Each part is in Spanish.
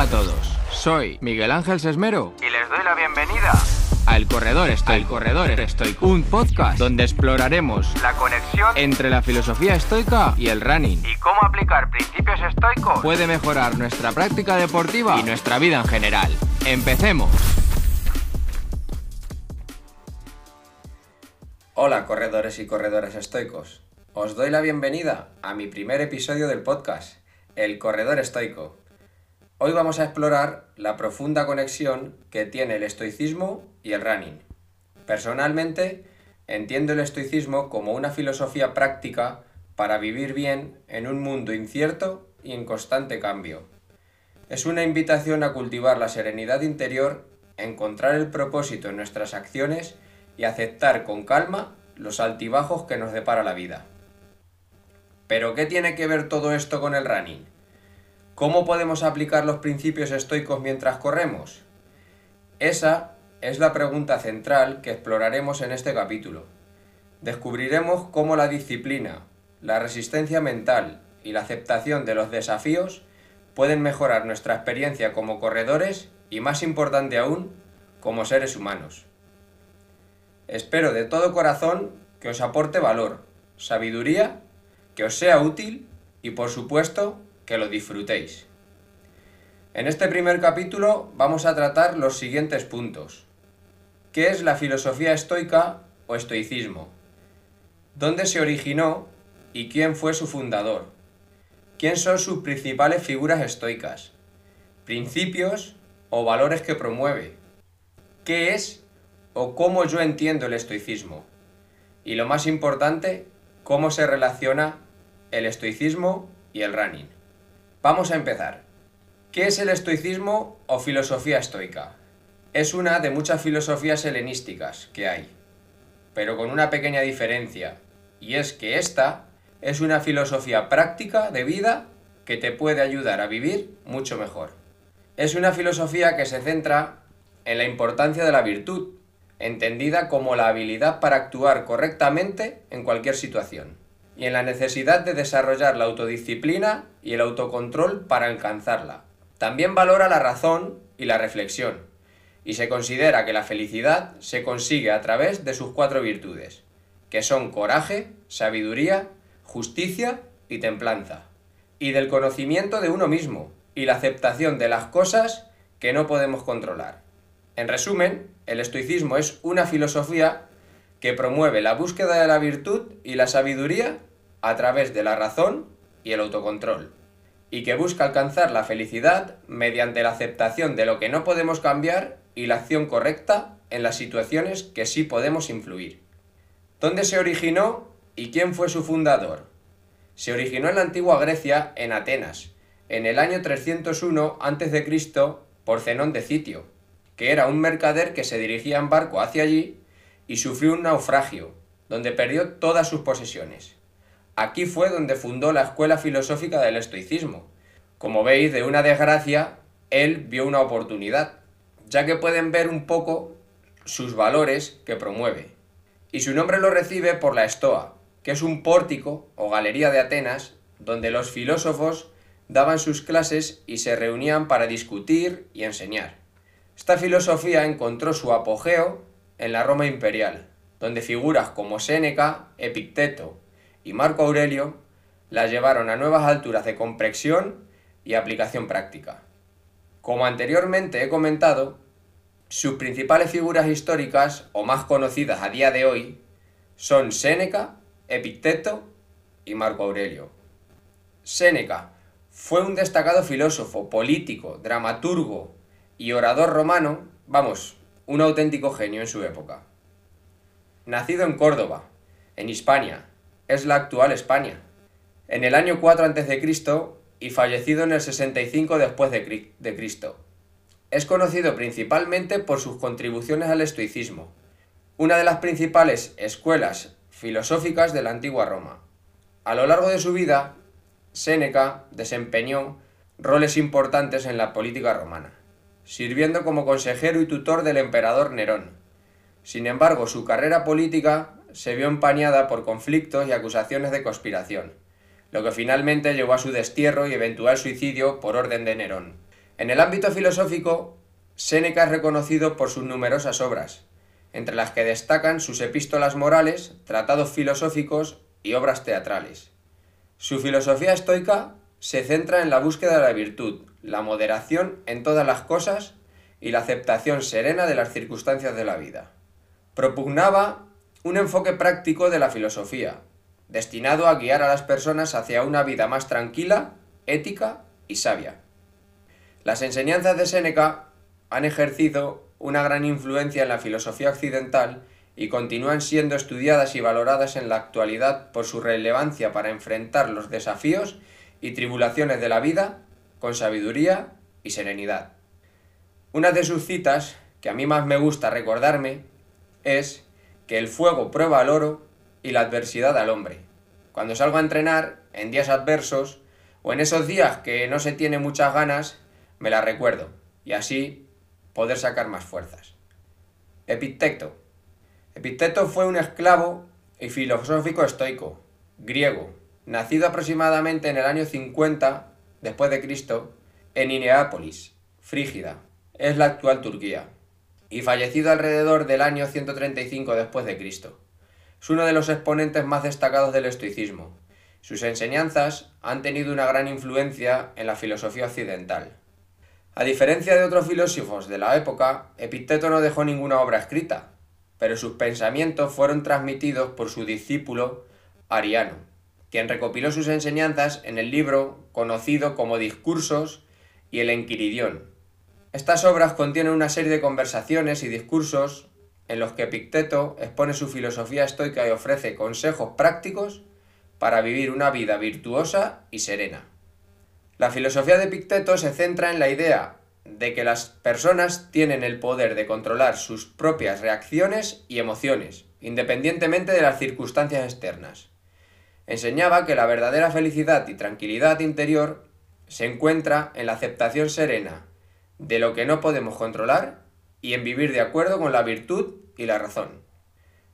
Hola a todos, soy Miguel Ángel Sesmero y les doy la bienvenida a El Corredor Estoy, El Corredor Estoy, un podcast donde exploraremos la conexión entre la filosofía estoica y el running y cómo aplicar principios estoicos puede mejorar nuestra práctica deportiva y nuestra vida en general. Empecemos. Hola corredores y corredoras estoicos. Os doy la bienvenida a mi primer episodio del podcast, El Corredor Estoico. Hoy vamos a explorar la profunda conexión que tiene el estoicismo y el running. Personalmente, entiendo el estoicismo como una filosofía práctica para vivir bien en un mundo incierto y en constante cambio. Es una invitación a cultivar la serenidad interior, encontrar el propósito en nuestras acciones y aceptar con calma los altibajos que nos depara la vida. Pero ¿qué tiene que ver todo esto con el running? ¿Cómo podemos aplicar los principios estoicos mientras corremos? Esa es la pregunta central que exploraremos en este capítulo. Descubriremos cómo la disciplina, la resistencia mental y la aceptación de los desafíos pueden mejorar nuestra experiencia como corredores y, más importante aún, como seres humanos. Espero de todo corazón que os aporte valor, sabiduría que os sea útil y por supuesto que lo disfrutéis. En este primer capítulo vamos a tratar los siguientes puntos. ¿Qué es la filosofía estoica o estoicismo? ¿Dónde se originó y quién fue su fundador? ¿Quién son sus principales figuras estoicas? ¿Principios o valores que promueve? ¿Qué es o cómo yo entiendo el estoicismo? Y lo más importante, cómo se relaciona el estoicismo y el running. Vamos a empezar. ¿Qué es el estoicismo o filosofía estoica? Es una de muchas filosofías helenísticas que hay, pero con una pequeña diferencia, y es que esta es una filosofía práctica de vida que te puede ayudar a vivir mucho mejor. Es una filosofía que se centra en la importancia de la virtud, entendida como la habilidad para actuar correctamente en cualquier situación y en la necesidad de desarrollar la autodisciplina y el autocontrol para alcanzarla. También valora la razón y la reflexión, y se considera que la felicidad se consigue a través de sus cuatro virtudes, que son coraje, sabiduría, justicia y templanza, y del conocimiento de uno mismo y la aceptación de las cosas que no podemos controlar. En resumen, el estoicismo es una filosofía que promueve la búsqueda de la virtud y la sabiduría a través de la razón y el autocontrol, y que busca alcanzar la felicidad mediante la aceptación de lo que no podemos cambiar y la acción correcta en las situaciones que sí podemos influir. ¿Dónde se originó y quién fue su fundador? Se originó en la antigua Grecia, en Atenas, en el año 301 a.C. por Zenón de Citio, que era un mercader que se dirigía en barco hacia allí y sufrió un naufragio, donde perdió todas sus posesiones. Aquí fue donde fundó la escuela filosófica del estoicismo. Como veis, de una desgracia, él vio una oportunidad, ya que pueden ver un poco sus valores que promueve. Y su nombre lo recibe por la estoa, que es un pórtico o galería de Atenas donde los filósofos daban sus clases y se reunían para discutir y enseñar. Esta filosofía encontró su apogeo en la Roma imperial, donde figuras como Séneca, Epicteto y Marco Aurelio la llevaron a nuevas alturas de comprensión y aplicación práctica. Como anteriormente he comentado, sus principales figuras históricas o más conocidas a día de hoy son Séneca, Epicteto y Marco Aurelio. Séneca fue un destacado filósofo, político, dramaturgo y orador romano, vamos, un auténtico genio en su época. Nacido en Córdoba, en Hispania, es la actual España. En el año 4 a.C. y fallecido en el 65 después de Cristo. Es conocido principalmente por sus contribuciones al estoicismo, una de las principales escuelas filosóficas de la antigua Roma. A lo largo de su vida, Séneca desempeñó roles importantes en la política romana, sirviendo como consejero y tutor del emperador Nerón. Sin embargo, su carrera política se vio empañada por conflictos y acusaciones de conspiración, lo que finalmente llevó a su destierro y eventual suicidio por orden de Nerón. En el ámbito filosófico, Séneca es reconocido por sus numerosas obras, entre las que destacan sus epístolas morales, tratados filosóficos y obras teatrales. Su filosofía estoica se centra en la búsqueda de la virtud, la moderación en todas las cosas y la aceptación serena de las circunstancias de la vida. Propugnaba un enfoque práctico de la filosofía, destinado a guiar a las personas hacia una vida más tranquila, ética y sabia. Las enseñanzas de Séneca han ejercido una gran influencia en la filosofía occidental y continúan siendo estudiadas y valoradas en la actualidad por su relevancia para enfrentar los desafíos y tribulaciones de la vida con sabiduría y serenidad. Una de sus citas, que a mí más me gusta recordarme, es que el fuego prueba al oro y la adversidad al hombre. Cuando salgo a entrenar, en días adversos, o en esos días que no se tiene muchas ganas, me la recuerdo, y así poder sacar más fuerzas. Epicteto. Epicteto fue un esclavo y filosófico estoico, griego, nacido aproximadamente en el año 50 después de Cristo en Ineápolis, Frígida, es la actual Turquía, y fallecido alrededor del año 135 después de Cristo. Es uno de los exponentes más destacados del estoicismo. Sus enseñanzas han tenido una gran influencia en la filosofía occidental. A diferencia de otros filósofos de la época, Epicteto no dejó ninguna obra escrita, pero sus pensamientos fueron transmitidos por su discípulo Ariano, quien recopiló sus enseñanzas en el libro conocido como Discursos y el Enquiridión. Estas obras contienen una serie de conversaciones y discursos en los que Epicteto expone su filosofía estoica y ofrece consejos prácticos para vivir una vida virtuosa y serena. La filosofía de Epicteto se centra en la idea de que las personas tienen el poder de controlar sus propias reacciones y emociones, independientemente de las circunstancias externas. Enseñaba que la verdadera felicidad y tranquilidad interior se encuentra en la aceptación serena de lo que no podemos controlar y en vivir de acuerdo con la virtud y la razón.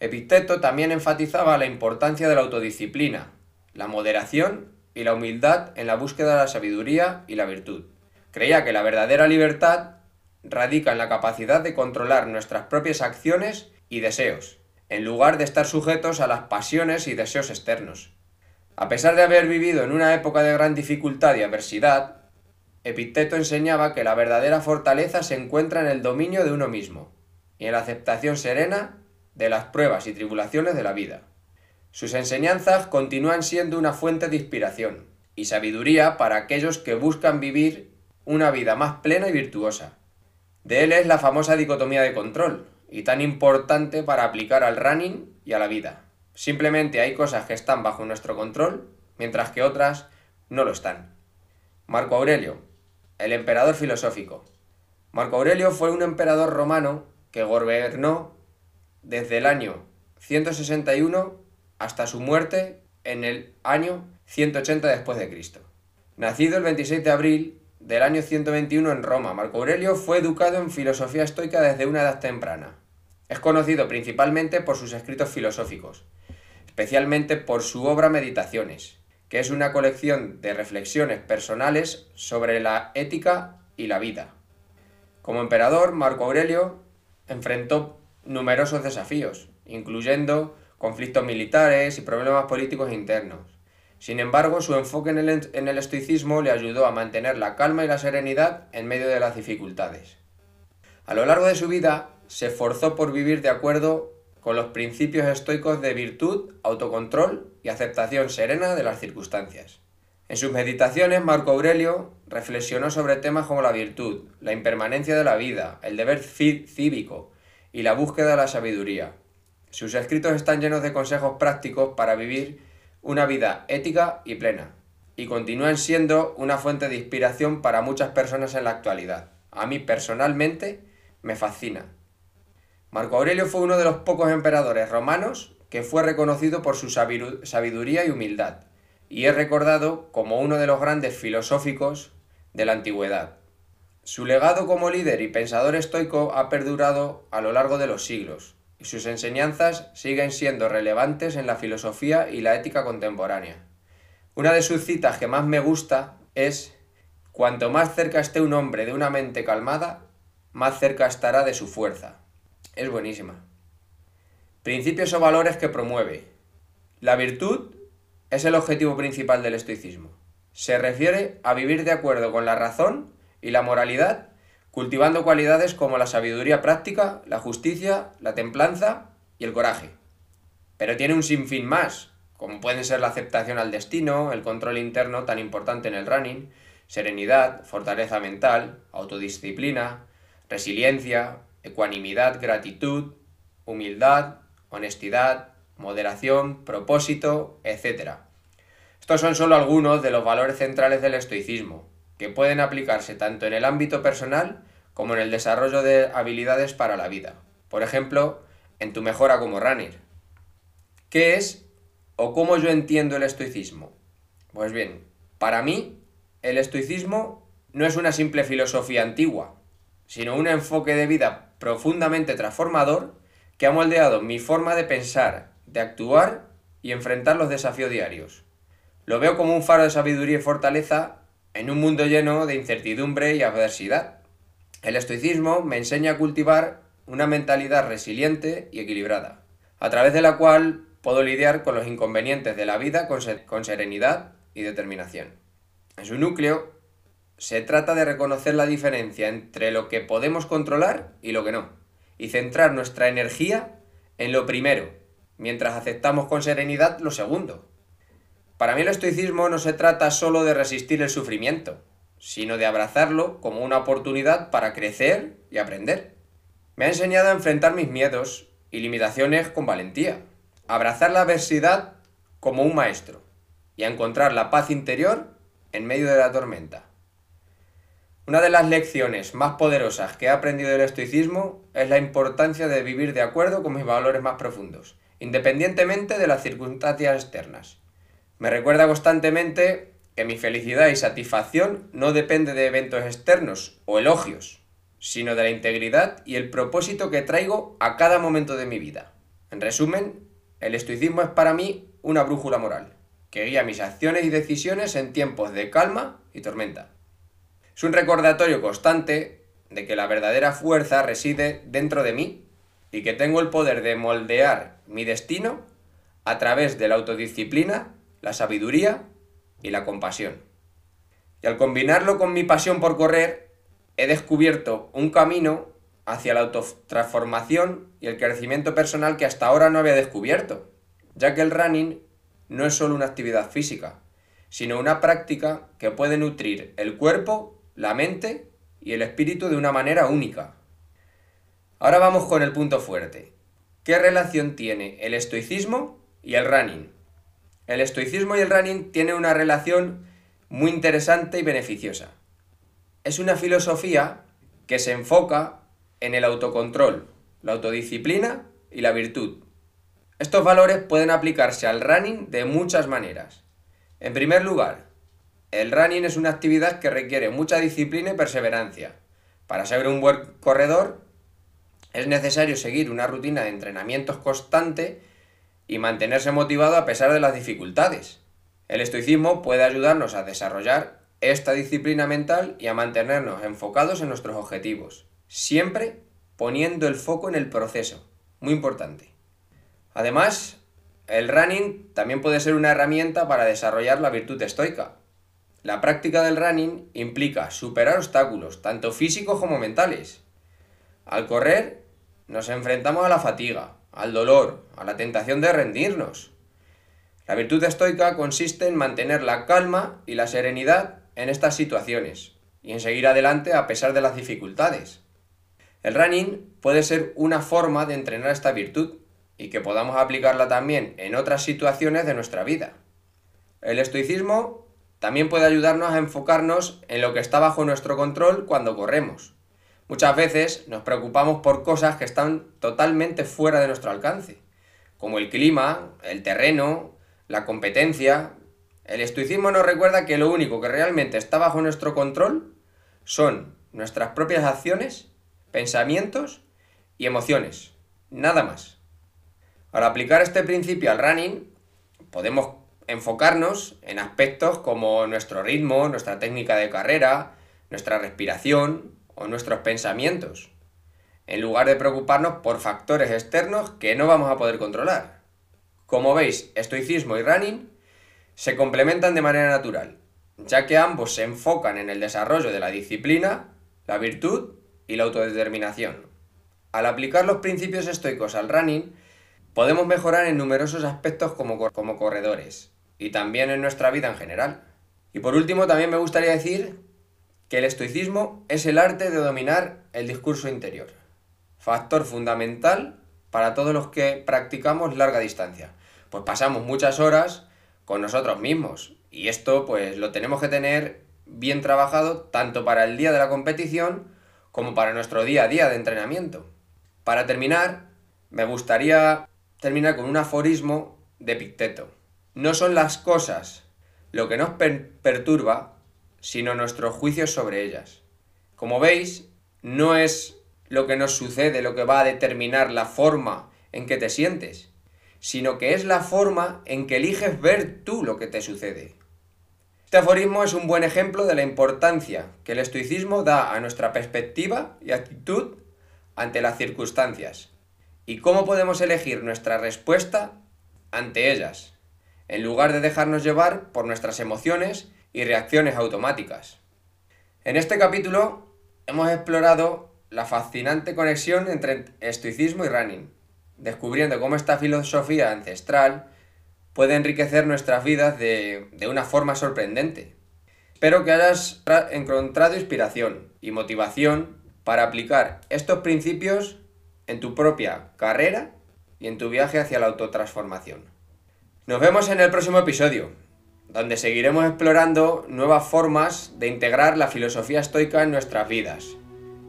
Epicteto también enfatizaba la importancia de la autodisciplina, la moderación y la humildad en la búsqueda de la sabiduría y la virtud. Creía que la verdadera libertad radica en la capacidad de controlar nuestras propias acciones y deseos, en lugar de estar sujetos a las pasiones y deseos externos. A pesar de haber vivido en una época de gran dificultad y adversidad, Epicteto enseñaba que la verdadera fortaleza se encuentra en el dominio de uno mismo y en la aceptación serena de las pruebas y tribulaciones de la vida. Sus enseñanzas continúan siendo una fuente de inspiración y sabiduría para aquellos que buscan vivir una vida más plena y virtuosa. De él es la famosa dicotomía de control, y tan importante para aplicar al running y a la vida. Simplemente hay cosas que están bajo nuestro control, mientras que otras no lo están. Marco Aurelio, el emperador filosófico. Marco Aurelio fue un emperador romano que gobernó desde el año 161 hasta su muerte en el año 180 después de Cristo. Nacido el 26 de abril del año 121 en Roma, Marco Aurelio fue educado en filosofía estoica desde una edad temprana. Es conocido principalmente por sus escritos filosóficos, especialmente por su obra Meditaciones, que es una colección de reflexiones personales sobre la ética y la vida. Como emperador, Marco Aurelio enfrentó numerosos desafíos, incluyendo conflictos militares y problemas políticos internos. Sin embargo, su enfoque en el, en el, estoicismo le ayudó a mantener la calma y la serenidad en medio de las dificultades. A lo largo de su vida, se esforzó por vivir de acuerdo con los principios estoicos de virtud, autocontrol y aceptación serena de las circunstancias. En sus meditaciones, Marco Aurelio reflexionó sobre temas como la virtud, la impermanencia de la vida, el deber cívico y la búsqueda de la sabiduría. Sus escritos están llenos de consejos prácticos para vivir una vida ética y plena, y continúan siendo una fuente de inspiración para muchas personas en la actualidad. A mí personalmente me fascina. Marco Aurelio fue uno de los pocos emperadores romanos que fue reconocido por su sabiduría y humildad, y es recordado como uno de los grandes filosóficos de la antigüedad. Su legado como líder y pensador estoico ha perdurado a lo largo de los siglos, y sus enseñanzas siguen siendo relevantes en la filosofía y la ética contemporánea. Una de sus citas que más me gusta es cuanto más cerca esté un hombre de una mente calmada, más cerca estará de su fuerza. Es buenísima. Principios o valores que promueve. La virtud es el objetivo principal del estoicismo. Se refiere a vivir de acuerdo con la razón y la moralidad, cultivando cualidades como la sabiduría práctica, la justicia, la templanza y el coraje. Pero tiene un sinfín más, como pueden ser la aceptación al destino, el control interno tan importante en el running, serenidad, fortaleza mental, autodisciplina, resiliencia, ecuanimidad, gratitud, humildad, honestidad, moderación, propósito, etc. Estos son solo algunos de los valores centrales del estoicismo, que pueden aplicarse tanto en el ámbito personal como en el desarrollo de habilidades para la vida. Por ejemplo, en tu mejora como runner. ¿Qué es o cómo yo entiendo el estoicismo? Pues bien, para mí, el estoicismo no es una simple filosofía antigua, sino un enfoque de vida profundamente transformador que ha moldeado mi forma de pensar, de actuar y enfrentar los desafíos diarios. Lo veo como un faro de sabiduría y fortaleza en un mundo lleno de incertidumbre y adversidad. El estoicismo me enseña a cultivar una mentalidad resiliente y equilibrada, a través de la cual puedo lidiar con los inconvenientes de la vida con, serenidad y determinación. En su núcleo, se trata de reconocer la diferencia entre lo que podemos controlar y lo que no, y centrar nuestra energía en lo primero, mientras aceptamos con serenidad lo segundo. Para mí el estoicismo no se trata solo de resistir el sufrimiento, sino de abrazarlo como una oportunidad para crecer y aprender. Me ha enseñado a enfrentar mis miedos y limitaciones con valentía, abrazar la adversidad como un maestro y a encontrar la paz interior en medio de la tormenta. Una de las lecciones más poderosas que he aprendido del estoicismo es la importancia de vivir de acuerdo con mis valores más profundos, independientemente de las circunstancias externas. Me recuerda constantemente que mi felicidad y satisfacción no depende de eventos externos o elogios, sino de la integridad y el propósito que traigo a cada momento de mi vida. En resumen, el estoicismo es para mí una brújula moral, que guía mis acciones y decisiones en tiempos de calma y tormenta. Es un recordatorio constante de que la verdadera fuerza reside dentro de mí y que tengo el poder de moldear mi destino a través de la autodisciplina, la sabiduría y la compasión. Y al combinarlo con mi pasión por correr, he descubierto un camino hacia la autotransformación y el crecimiento personal que hasta ahora no había descubierto, ya que el running no es solo una actividad física, sino una práctica que puede nutrir el cuerpo la mente y el espíritu de una manera única. Ahora vamos con el punto fuerte. ¿Qué relación tiene el estoicismo y el running? El estoicismo y el running tienen una relación muy interesante y beneficiosa. Es una filosofía que se enfoca en el autocontrol, la autodisciplina y la virtud. Estos valores pueden aplicarse al running de muchas maneras. En primer lugar, el running es una actividad que requiere mucha disciplina y perseverancia. Para ser un buen corredor es necesario seguir una rutina de entrenamientos constante y mantenerse motivado a pesar de las dificultades. El estoicismo puede ayudarnos a desarrollar esta disciplina mental y a mantenernos enfocados en nuestros objetivos, siempre poniendo el foco en el proceso, muy importante. Además, el running también puede ser una herramienta para desarrollar la virtud estoica, la práctica del running implica superar obstáculos, tanto físicos como mentales. Al correr, nos enfrentamos a la fatiga, al dolor, a la tentación de rendirnos. La virtud estoica consiste en mantener la calma y la serenidad en estas situaciones y en seguir adelante a pesar de las dificultades. El running puede ser una forma de entrenar esta virtud y que podamos aplicarla también en otras situaciones de nuestra vida. El estoicismo también puede ayudarnos a enfocarnos en lo que está bajo nuestro control cuando corremos. Muchas veces nos preocupamos por cosas que están totalmente fuera de nuestro alcance, como el clima, el terreno, la competencia. El estoicismo nos recuerda que lo único que realmente está bajo nuestro control son nuestras propias acciones, pensamientos y emociones. Nada más. Al aplicar este principio al running, podemos enfocarnos en aspectos como nuestro ritmo, nuestra técnica de carrera, nuestra respiración o nuestros pensamientos, en lugar de preocuparnos por factores externos que no vamos a poder controlar. Como veis, estoicismo y running se complementan de manera natural, ya que ambos se enfocan en el desarrollo de la disciplina, la virtud y la autodeterminación. Al aplicar los principios estoicos al running, podemos mejorar en numerosos aspectos como, como corredores y también en nuestra vida en general. Y por último, también me gustaría decir que el estoicismo es el arte de dominar el discurso interior, factor fundamental para todos los que practicamos larga distancia. Pues pasamos muchas horas con nosotros mismos y esto pues lo tenemos que tener bien trabajado tanto para el día de la competición como para nuestro día a día de entrenamiento. Para terminar, me gustaría terminar con un aforismo de Picteto. No son las cosas lo que nos perturba, sino nuestros juicios sobre ellas. Como veis, no es lo que nos sucede lo que va a determinar la forma en que te sientes, sino que es la forma en que eliges ver tú lo que te sucede. Este aforismo es un buen ejemplo de la importancia que el estoicismo da a nuestra perspectiva y actitud ante las circunstancias y cómo podemos elegir nuestra respuesta ante ellas, en lugar de dejarnos llevar por nuestras emociones y reacciones automáticas. En este capítulo hemos explorado la fascinante conexión entre estoicismo y running, descubriendo cómo esta filosofía ancestral puede enriquecer nuestras vidas de, una forma sorprendente. Espero que hayas encontrado inspiración y motivación para aplicar estos principios en tu propia carrera y en tu viaje hacia la autotransformación. Nos vemos en el próximo episodio, donde seguiremos explorando nuevas formas de integrar la filosofía estoica en nuestras vidas.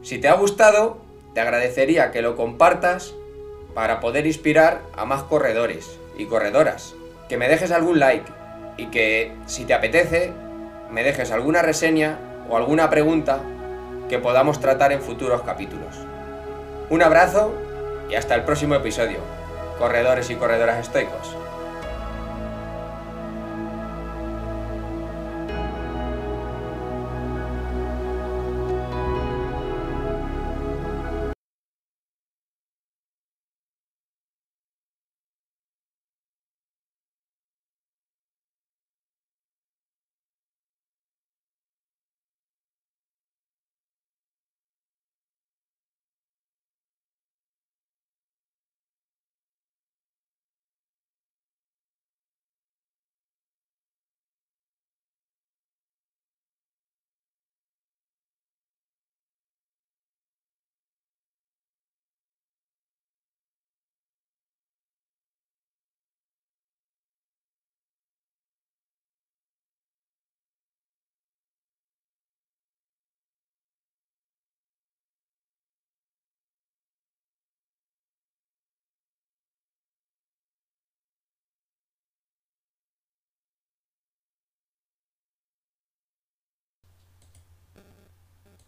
Si te ha gustado, te agradecería que lo compartas para poder inspirar a más corredores y corredoras que me dejes algún like y que, si te apetece, me dejes alguna reseña o alguna pregunta que podamos tratar en futuros capítulos. Un abrazo y hasta el próximo episodio, corredores y corredoras estoicos.